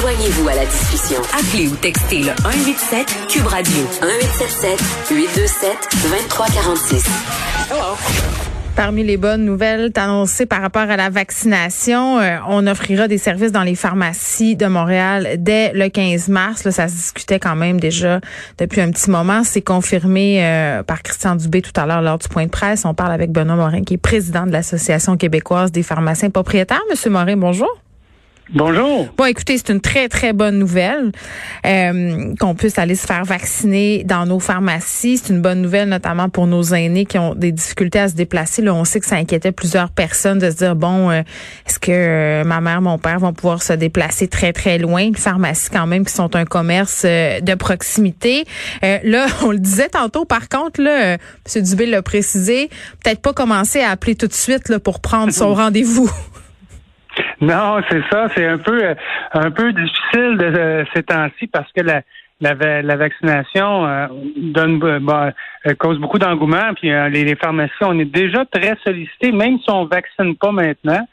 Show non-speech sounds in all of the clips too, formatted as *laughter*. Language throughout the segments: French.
Joignez-vous à la discussion. Appelez ou textez le 187 Cube Radio 1877 827 2346. Hello. Parmi les bonnes nouvelles annoncées par rapport à la vaccination, euh, on offrira des services dans les pharmacies de Montréal dès le 15 mars. Ça se discutait quand même déjà depuis un petit moment. C'est confirmé euh, par Christian Dubé tout à l'heure lors du point de presse. On parle avec Benoît Morin, qui est président de l'Association québécoise des pharmaciens propriétaires. Monsieur Morin, bonjour. Bonjour. Bon, écoutez, c'est une très, très bonne nouvelle euh, qu'on puisse aller se faire vacciner dans nos pharmacies. C'est une bonne nouvelle, notamment pour nos aînés qui ont des difficultés à se déplacer. Là, on sait que ça inquiétait plusieurs personnes de se dire, bon, euh, est-ce que euh, ma mère, mon père vont pouvoir se déplacer très, très loin? Les pharmacies, quand même, qui sont un commerce de proximité. là, *laughs* on le disait tantôt, par contre, là, M. Dubé l'a précisé, peut-être pas commencer à appeler tout de suite là, pour prendre son *laughs* rendez-vous. Non, c'est ça. C'est un peu euh, un peu difficile de, euh, ces temps-ci parce que la, la, la vaccination euh, donne bah, cause beaucoup d'engouement. Puis les, les, pharmacies, on est déjà très sollicités, même si on vaccine pas maintenant.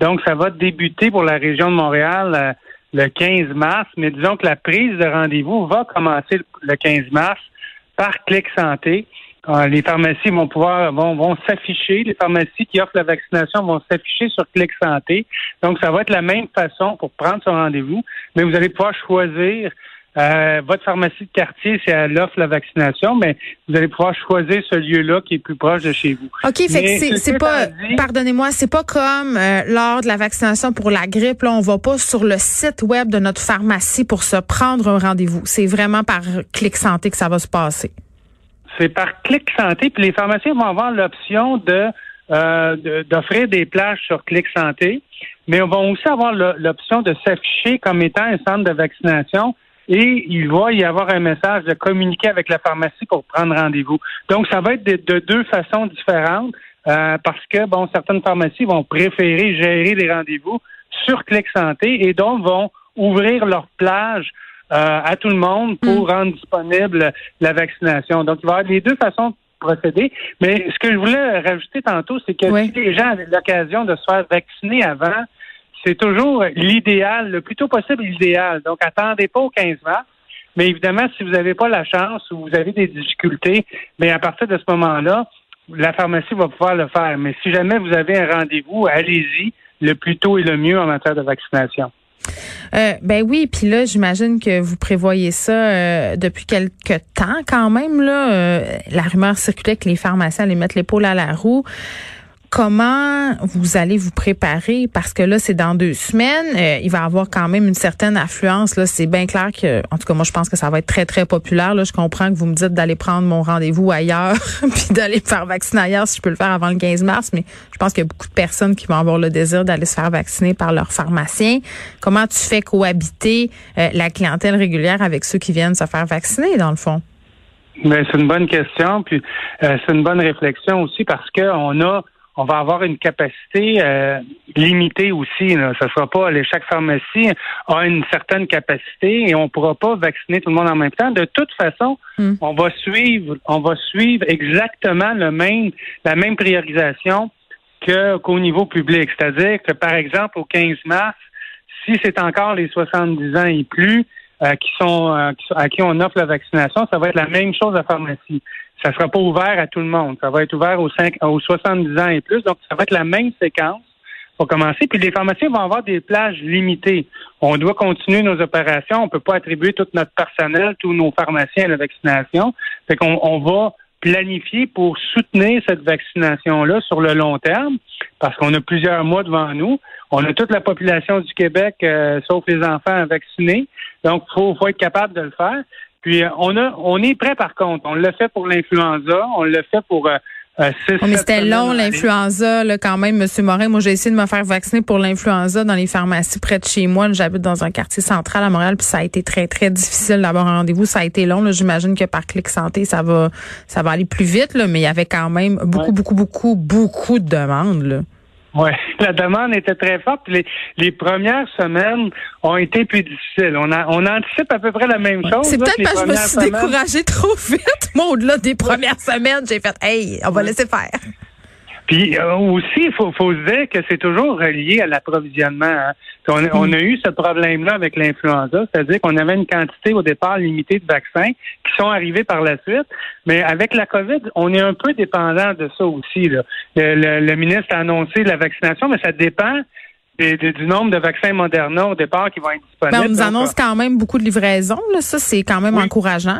Donc, ça va débuter pour la région de Montréal le 15 mars. Mais disons que la prise de rendez-vous va commencer le 15 mars par Clic Santé. Ah, les pharmacies vont pouvoir vont, vont s'afficher, les pharmacies qui offrent la vaccination vont s'afficher sur Clic Santé. Donc, ça va être la même façon pour prendre son rendez-vous, mais vous allez pouvoir choisir euh, votre pharmacie de quartier, si elle offre la vaccination, mais vous allez pouvoir choisir ce lieu-là qui est plus proche de chez vous. OK, fait que c'est pas, pardonnez-moi, c'est pas comme euh, lors de la vaccination pour la grippe, là, on va pas sur le site web de notre pharmacie pour se prendre un rendez-vous. C'est vraiment par Clic Santé que ça va se passer. C'est par Clic Santé, puis les pharmaciens vont avoir l'option de euh, d'offrir des plages sur Clic Santé, mais on va aussi avoir l'option de s'afficher comme étant un centre de vaccination et il va y avoir un message de communiquer avec la pharmacie pour prendre rendez-vous. Donc, ça va être de, deux façons différentes euh, parce que, bon, certaines pharmacies vont préférer gérer les rendez-vous sur Clic Santé et donc vont ouvrir leur plage à tout le monde pour mm. rendre disponible la vaccination. Donc, il va y avoir les deux façons de procéder. Mais ce que je voulais rajouter tantôt, c'est que si les gens avaient l'occasion de se faire vacciner avant, c'est toujours l'idéal, le plus tôt possible l'idéal. Donc, attendez pas au 15 mars. Mais évidemment, si vous n'avez pas la chance ou vous avez des difficultés, mais à partir de ce moment-là, la pharmacie va pouvoir le faire. Mais si jamais vous avez un rendez-vous, allez-y le plus tôt et le mieux en matière de vaccination. Euh, ben oui, puis là, j'imagine que vous prévoyez ça euh, depuis quelque temps quand même. Là, euh, la rumeur circulait que les pharmaciens allaient mettre l'épaule à la roue. Comment vous allez vous préparer? Parce que là c'est dans deux semaines, euh, il va y avoir quand même une certaine affluence là, c'est bien clair que en tout cas moi je pense que ça va être très très populaire là, je comprends que vous me dites d'aller prendre mon rendez-vous ailleurs *laughs* puis d'aller me faire vacciner ailleurs si je peux le faire avant le 15 mars, mais je pense qu'il y a beaucoup de personnes qui vont avoir le désir d'aller se faire vacciner par leur pharmacien. Comment tu fais cohabiter euh, la clientèle régulière avec ceux qui viennent se faire vacciner dans le fond? Mais c'est une bonne question, puis euh, c'est une bonne réflexion aussi parce que on a on va avoir une capacité euh, limitée aussi. Là. Ça sera pas chaque pharmacie a une certaine capacité et on pourra pas vacciner tout le monde en même temps. De toute façon, hmm. on va suivre, on va suivre exactement le même la même priorisation que qu'au niveau public. C'est-à-dire que par exemple au 15 mars, si c'est encore les 70 ans et plus euh, qui sont euh, à qui on offre la vaccination, ça va être la même chose à pharmacie ça sera pas ouvert à tout le monde. Ça va être ouvert aux, 5, aux 70 ans et plus. Donc, ça va être la même séquence pour commencer. Puis les pharmaciens vont avoir des plages limitées. On doit continuer nos opérations. On peut pas attribuer tout notre personnel, tous nos pharmaciens à la vaccination. Fait qu'on on va planifier pour soutenir cette vaccination-là sur le long terme, parce qu'on a plusieurs mois devant nous. On a toute la population du Québec, euh, sauf les enfants, à vacciner. Donc, il faut, faut être capable de le faire. Puis euh, on a, on est prêt par contre. On l'a fait pour l'influenza, on l'a fait pour euh, euh mais c'était long l'influenza là quand même, Monsieur Morin. Moi, j'ai essayé de me faire vacciner pour l'influenza dans les pharmacies près de chez moi. J'habite dans un quartier central à Montréal, puis ça a été très très difficile d'avoir un rendez-vous. Ça a été long. J'imagine que par Clic Santé, ça va, ça va aller plus vite. Là, mais il y avait quand même beaucoup beaucoup beaucoup beaucoup de demandes. Là. Oui, *laughs* la demande était très forte. Les, les premières semaines ont été plus difficiles. On, a, on anticipe à peu près la même chose. C'est peut-être parce que je me suis découragée trop *laughs* vite. Moi, au-delà des premières semaines, j'ai fait Hey, on va laisser faire. Puis euh, aussi, il faut, faut se dire que c'est toujours relié à l'approvisionnement. Hein. On, on, a eu ce problème-là avec l'influenza, c'est-à-dire qu'on avait une quantité au départ limitée de vaccins qui sont arrivés par la suite, mais avec la COVID, on est un peu dépendant de ça aussi. Là. Le, ministre a annoncé la vaccination, mais ça dépend du nombre de vaccins Moderna au départ qui vont être disponibles. Ben, on nous annonce quand même beaucoup de livraisons. Là. Ça, c'est quand même encourageant.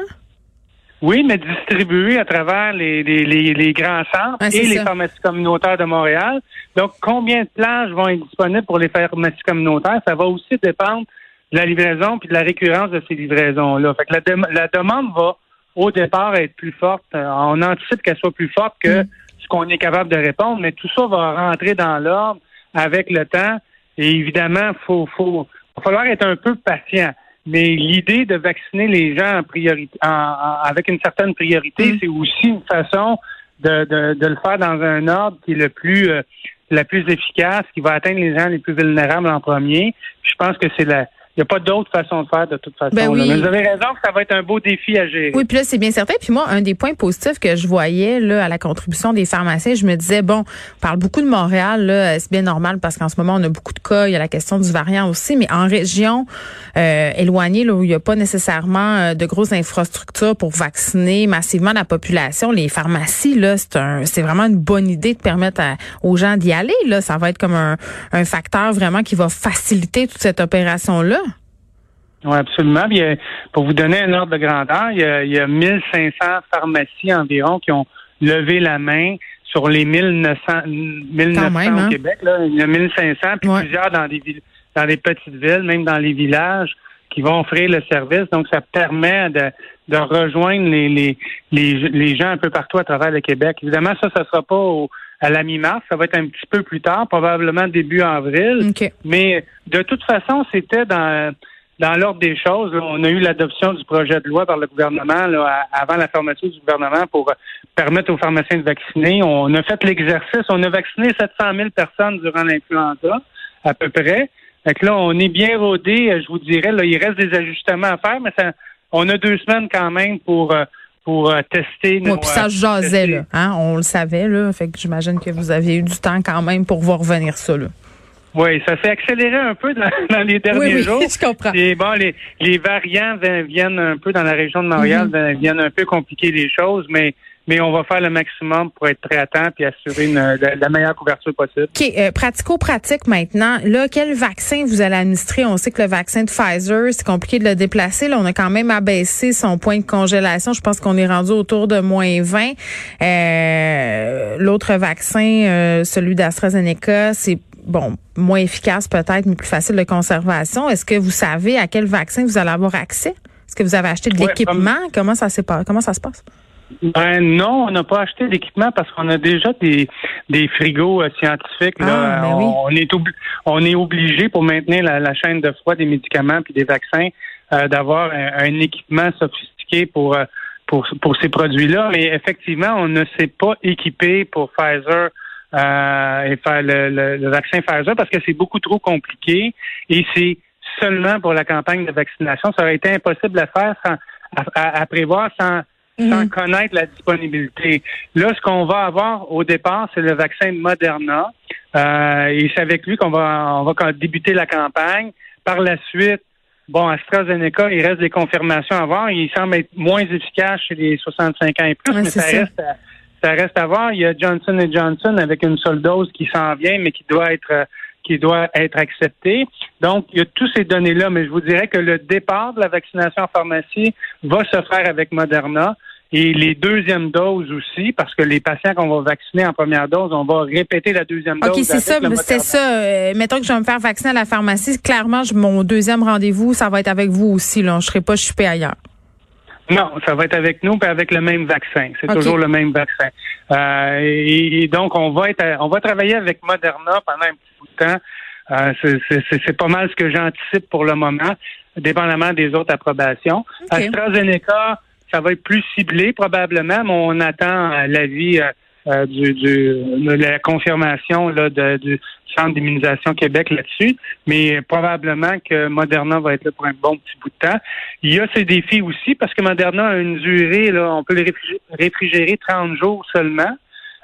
Oui, mais distribué à travers les, les, les, grands centres et les pharmacies communautaires de Montréal. Donc, combien de plages vont être disponibles pour les pharmacies communautaires? Ça va aussi dépendre de la livraison puis de la récurrence de ces livraisons-là. Fait que la, la demande va au départ être plus forte. Euh, on anticipe qu'elle soit plus forte que mm. ce qu'on est capable de répondre, mais tout ça va rentrer dans l'ordre avec le temps. Et évidemment, faut, faut, va falloir être un peu patient. Mais l'idée de vacciner les gens en priorité, avec une certaine priorité, mm. c'est aussi une façon de, de, le faire dans un ordre qui est le plus euh, la plus efficace, qui va atteindre les gens les plus vulnérables en premier. je pense que c'est la n'y a pas d'autre façon de faire de toute façon. Ben Mais vous avez raison que ça va être un beau défi à gérer. Oui, puis là, c'est bien certain. Puis moi, un des points positifs que je voyais là à la contribution des pharmaciens, je me disais, bon, on parle beaucoup de Montréal, là, c'est bien normal parce qu'en ce moment, on a beaucoup de cas. Il y a la question du variant aussi. Mais en région euh, éloignée, là, où il n'y a pas nécessairement euh, de grosses infrastructures pour vacciner massivement la population, les pharmacies, là, c'est un, c'est vraiment une bonne idée de permettre aux gens d'y aller. Là, ça va être comme un, un facteur vraiment qui va faciliter toute cette opération-là. Oui, absolument. Bien, pour vous donner un ordre de grandeur, il y, a, il y a 1500 pharmacies environ qui ont levé la main sur les 1900, 1900 au hein? Québec. Là. Il y a 1500, puis plusieurs dans des, dans les petites villes, même dans les villages, qui vont offrir le service. Donc, ça permet de, de rejoindre les, les, les, les gens un peu partout à travers le Québec. Évidemment, ça, ça sera pas au, à la mi-mars, ça va être un petit peu plus tard, probablement début avril. Mais de toute façon, c'était dans dans l'ordre des choses, on a eu l'adoption du projet de loi par le gouvernement avant la fermeture du gouvernement pour permettre aux pharmaciens de vacciner. On a fait l'exercice. On a vacciné 700 000 personnes durant l'influenza, à peu près. Fait là, on est bien rodé. Je vous dirais, là, il reste des ajustements à faire, mais ça, on a deux semaines quand même pour pour euh, tester. Nos, puis ça jasait, là, hein? on le savait. Là, fait que j'imagine que vous avez eu du temps quand même pour voir revenir ça. Là. Oui, ça s'est accéléré un peu dans, *laughs* les derniers oui, jours. *laughs* je comprends. Et bon, les, les variants viennent un peu dans la région de Montréal, mm-hmm. viennent un peu compliquer les choses, mais mais on va faire le maximum pour être très à temps et assurer la, meilleure couverture possible. OK. Euh, pratico-pratique maintenant. Là, quel vaccin vous allez administrer? On sait que le vaccin de Pfizer, c'est compliqué de le déplacer. Là, on a quand même abaissé son point de congélation. Je pense qu'on est rendu autour de moins 20. Euh, l'autre vaccin, euh, celui d'AstraZeneca, c'est bon, moins efficace peut-être, mais plus facile de conservation. Est-ce que vous savez à quel vaccin vous allez avoir accès? Est-ce que vous avez acheté de l'équipement? Comment ça comment ça se passe? Ben non, on n'a pas acheté d'équipement parce qu'on a déjà des, des frigos euh, scientifiques. Ah, ben on, est on est obligé pour maintenir la, chaîne de froid des médicaments puis des vaccins euh, d'avoir un, équipement sophistiqué pour, euh, pour pour ces produits-là. Mais effectivement, on ne s'est pas équipé pour Pfizer euh, et faire le, vaccin Pfizer parce que c'est beaucoup trop compliqué et c'est seulement pour la campagne de vaccination. Ça aurait été impossible à faire sans, à, prévoir sans, sans mhm. connaître la disponibilité. Là, ce qu'on va avoir au départ, c'est le vaccin Moderna. Euh, et c'est avec lui qu'on va on va débuter la campagne. Par la suite, bon, AstraZeneca, il reste des confirmations à avoir. Il semble être moins efficace chez les 65 ans et plus, mais ça, reste ça reste à voir. Il y a Johnson Johnson avec une seule dose qui s'en vient, mais qui doit être qui doit être acceptée. Donc, il y a tous ces données-là, mais je vous dirais que le départ de la vaccination en pharmacie va se faire avec Moderna. Et les deuxièmes doses aussi, parce que les patients qu'on va vacciner en première dose, on va répéter la deuxième dose. OK, c'est ça, c'est ça. Euh, mettons que je vais me faire vacciner à la pharmacie. Clairement, mon deuxième rendez-vous, ça va être avec vous aussi. Là. Je ne serai pas chupé ailleurs. Non, ça va être avec nous, puis avec le même vaccin. C'est toujours le même vaccin. Euh, et, donc, on va être, on va travailler avec Moderna pendant un petit bout de temps. Euh, c'est pas mal ce que j'anticipe pour le moment, dépendamment des autres approbations. AstraZeneca, ça va être plus ciblé probablement, mais on attend euh, l'avis euh, du, du, la confirmation là, de, du Centre d'immunisation Québec là-dessus, mais probablement que Moderna va être là pour un bon petit bout de temps. Il y a ces défis aussi parce que Moderna a une durée, là, on peut le réfrigérer, 30 jours seulement.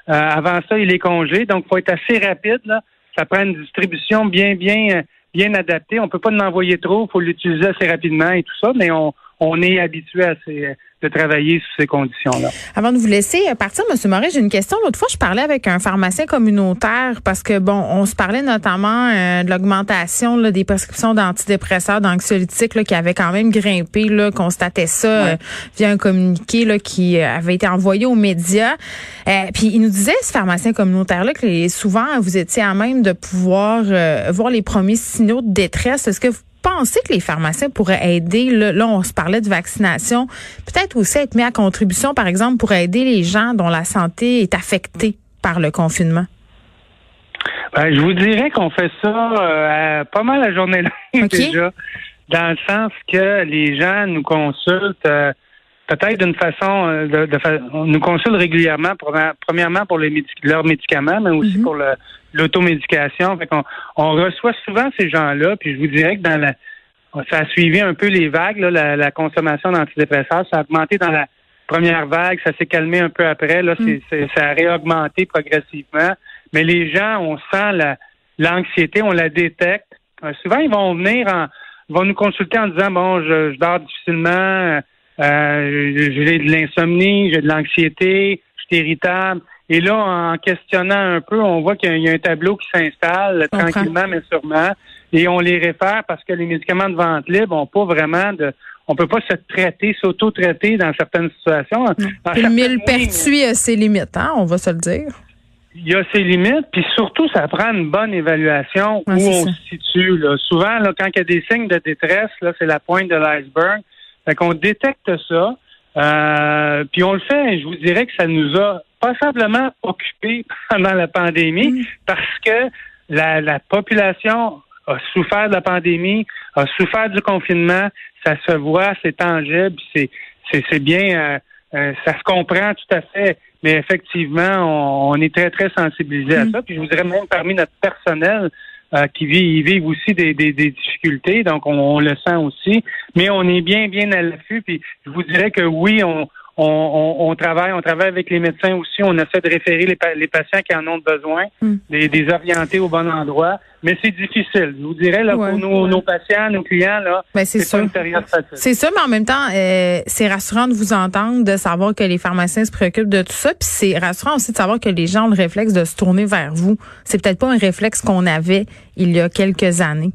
avant ça, il est congé. Donc, il faut être assez rapide. Là. Ça prend une distribution bien, bien, bien adaptée. On peut pas en envoyer trop. Il faut l'utiliser assez rapidement et tout ça, mais on, on est habitué à ces de travailler sous ces conditions-là. Avant de vous laisser partir, M. Moret, j'ai une question. L'autre fois, je parlais avec un pharmacien communautaire parce que, bon, on se parlait notamment euh, de l'augmentation des prescriptions d'antidépresseurs, d'anxiolytiques qui avaient quand même grimpé, là, constatait ça euh, via un communiqué là, qui euh, avait été envoyé aux médias. puis il nous disait, ce pharmacien communautaire-là, que souvent, vous étiez à même de pouvoir voir les premiers signaux de détresse. Est-ce que vous pensez que les pharmaciens pourraient aider? Là, on se parlait de vaccination. Peut-être aussi être mis à contribution, par exemple, pour aider les gens dont la santé est affectée par le confinement? Ben, je vous dirais qu'on fait ça euh, pas mal la journée longue déjà, dans le sens que les gens nous consultent euh, peut-être d'une façon, euh, de, nous consultent régulièrement, premièrement pour les leurs médicaments, mais aussi mm-hmm. pour l'automédication. Fait qu'on on reçoit souvent ces gens-là, puis je vous dirais que dans la ça a suivi un peu les vagues, la, consommation d'antidépresseurs. Ça a augmenté dans la première vague, ça s'est calmé un peu après. Là, mm. ça a réaugmenté progressivement. Mais les gens, on sent l'anxiété, on la détecte. Euh, souvent, ils vont venir en vont nous consulter en disant bon, je, je dors difficilement, euh, j'ai de l'insomnie, j'ai de l'anxiété, je suis irritable. Et là, en questionnant un peu, on voit qu'il y a un tableau qui s'installe tranquillement, mais sûrement. Et on les réfère parce que les médicaments de vente libre n'ont pas vraiment de. On peut pas se traiter, s'auto-traiter dans certaines situations. Le millepertuis a ses limites, hein, on va se le dire. Il y a ses limites, puis surtout, ça prend une bonne évaluation où on se situe. Là. Souvent, là, quand il y a des signes de détresse, là, c'est la pointe de l'iceberg. Fait qu'on détecte ça, euh, puis on le fait. Je vous dirais que ça nous a passablement occupé *laughs* pendant la pandémie mm. parce que la, la, population a souffert de la pandémie, a souffert du confinement, ça se voit, c'est tangible, c'est c'est bien, euh, euh, ça se comprend tout à fait, mais effectivement, on, est très très sensibilisé à mm. ça. Puis je vous dirais même parmi notre personnel, euh, qui vivent, vivent aussi des, des, difficultés, donc on, on, le sent aussi. Mais on est bien, bien à l'affût. Puis je vous dirais que oui, on, on, travaille, on travaille avec les médecins aussi. On essaie de référer les, les patients qui en ont besoin, mm. des, orienter au bon endroit. Mais c'est difficile. Je vous dirais, là, pour nos, patients, nos clients, là, ben, c'est une période facile. C'est ça, mais en même temps, euh, c'est rassurant de vous entendre, de savoir que les pharmaciens se préoccupent de tout ça. Puis c'est rassurant aussi de savoir que les gens ont le réflexe de se tourner vers vous. C'est peut-être pas un réflexe qu'on avait il y a quelques années.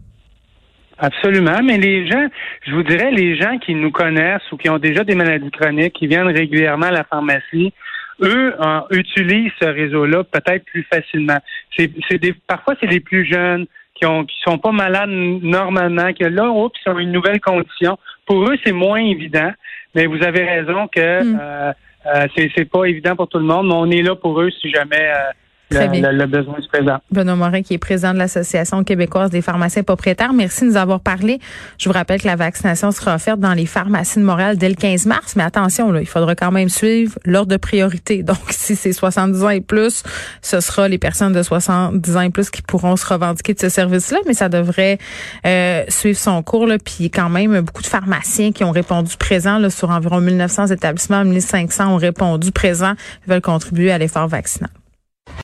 Absolument, mais les gens, je vous dirais, les gens qui nous connaissent ou qui ont déjà des maladies chroniques, qui viennent régulièrement à la pharmacie, eux utilisent ce réseau-là peut-être plus facilement. C'est, des, parfois c'est les plus jeunes qui ont qui sont pas malades normalement, qui là, oups, ils ont une nouvelle condition. Pour eux, c'est moins évident, mais vous avez raison que hmm. euh, euh, c'est, c'est pas évident pour tout le monde, mais on est là pour eux si jamais euh, le, besoin se présente. Benoît Morin, qui est président de l'Association québécoise des pharmaciens propriétaires. Merci de nous avoir parlé. Je vous rappelle que la vaccination sera offerte dans les pharmacies de Montréal dès le 15 mars, mais attention, là, il faudra quand même suivre l'ordre de priorité. *laughs* Donc, si c'est 70 ans et plus, ce sera les personnes de 70 ans et plus qui pourront se revendiquer de ce service-là, mais ça devrait euh, suivre son cours. Là, puis quand même, beaucoup de pharmaciens qui ont répondu présent là, sur environ 1900 établissements, 1500 ont répondu présent, veulent contribuer à l'effort vaccinal.